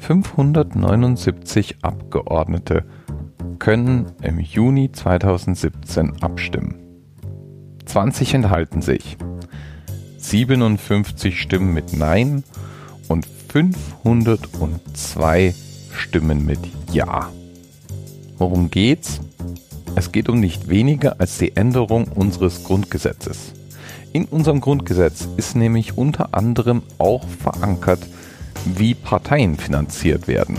579 Abgeordnete können im Juni 2017 abstimmen. 20 enthalten sich. 57 stimmen mit Nein und 502 stimmen mit Ja. Worum geht's? Es geht um nicht weniger als die Änderung unseres Grundgesetzes. In unserem Grundgesetz ist nämlich unter anderem auch verankert, wie Parteien finanziert werden.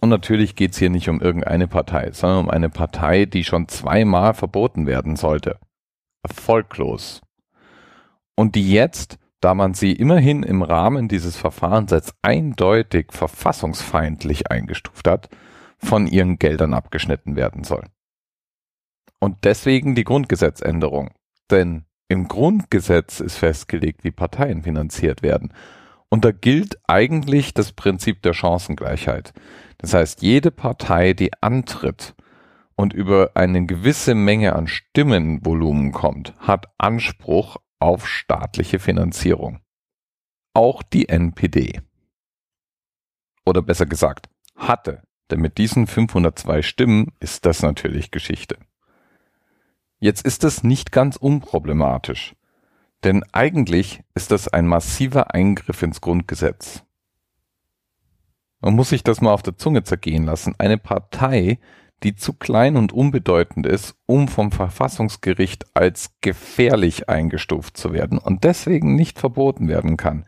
Und natürlich geht es hier nicht um irgendeine Partei, sondern um eine Partei, die schon zweimal verboten werden sollte. Erfolglos. Und die jetzt, da man sie immerhin im Rahmen dieses Verfahrens als eindeutig verfassungsfeindlich eingestuft hat, von ihren Geldern abgeschnitten werden soll. Und deswegen die Grundgesetzänderung. Denn im Grundgesetz ist festgelegt, wie Parteien finanziert werden. Und da gilt eigentlich das Prinzip der Chancengleichheit. Das heißt, jede Partei, die antritt und über eine gewisse Menge an Stimmenvolumen kommt, hat Anspruch auf staatliche Finanzierung. Auch die NPD. Oder besser gesagt, hatte. Denn mit diesen 502 Stimmen ist das natürlich Geschichte. Jetzt ist es nicht ganz unproblematisch. Denn eigentlich ist das ein massiver Eingriff ins Grundgesetz. Man muss sich das mal auf der Zunge zergehen lassen. Eine Partei, die zu klein und unbedeutend ist, um vom Verfassungsgericht als gefährlich eingestuft zu werden und deswegen nicht verboten werden kann,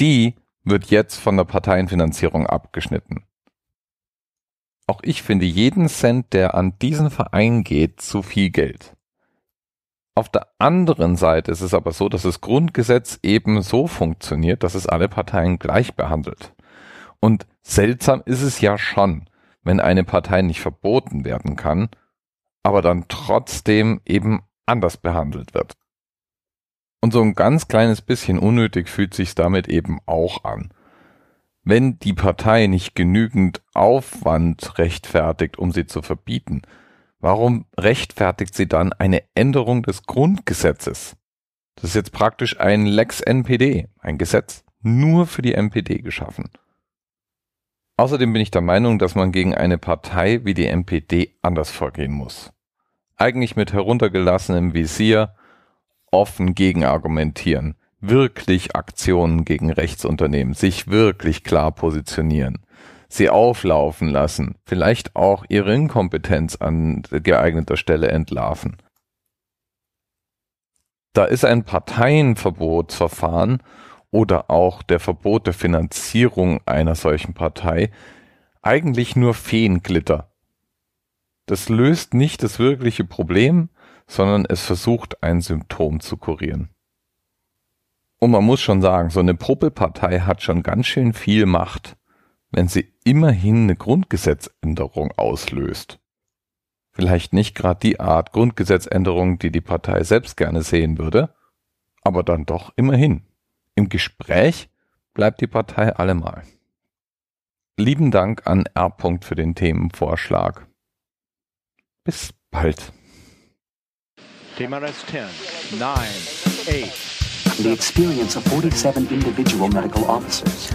die wird jetzt von der Parteienfinanzierung abgeschnitten. Auch ich finde jeden Cent, der an diesen Verein geht, zu viel Geld. Auf der anderen Seite ist es aber so, dass das Grundgesetz eben so funktioniert, dass es alle Parteien gleich behandelt. Und seltsam ist es ja schon, wenn eine Partei nicht verboten werden kann, aber dann trotzdem eben anders behandelt wird. Und so ein ganz kleines bisschen unnötig fühlt sich damit eben auch an. Wenn die Partei nicht genügend Aufwand rechtfertigt, um sie zu verbieten, warum rechtfertigt sie dann eine Änderung des Grundgesetzes? Das ist jetzt praktisch ein Lex NPD, ein Gesetz nur für die NPD geschaffen. Außerdem bin ich der Meinung, dass man gegen eine Partei wie die NPD anders vorgehen muss. Eigentlich mit heruntergelassenem Visier offen gegenargumentieren, wirklich Aktionen gegen Rechtsunternehmen, sich wirklich klar positionieren, sie auflaufen lassen, vielleicht auch ihre Inkompetenz an geeigneter Stelle entlarven. Da ist ein Parteienverbotsverfahren oder auch der Verbot der Finanzierung einer solchen Partei eigentlich nur Feenglitter. Das löst nicht das wirkliche Problem, sondern es versucht ein Symptom zu kurieren. Und man muss schon sagen, so eine Popelpartei hat schon ganz schön viel Macht, wenn sie immerhin eine Grundgesetzänderung auslöst. Vielleicht nicht gerade die Art Grundgesetzänderung, die die Partei selbst gerne sehen würde, aber dann doch immerhin. Im Gespräch bleibt die Partei allemal. Lieben Dank an R. für den Themenvorschlag. Bis bald. Thema Rest 10, 9, 8. The experience of 47 individual medical officers.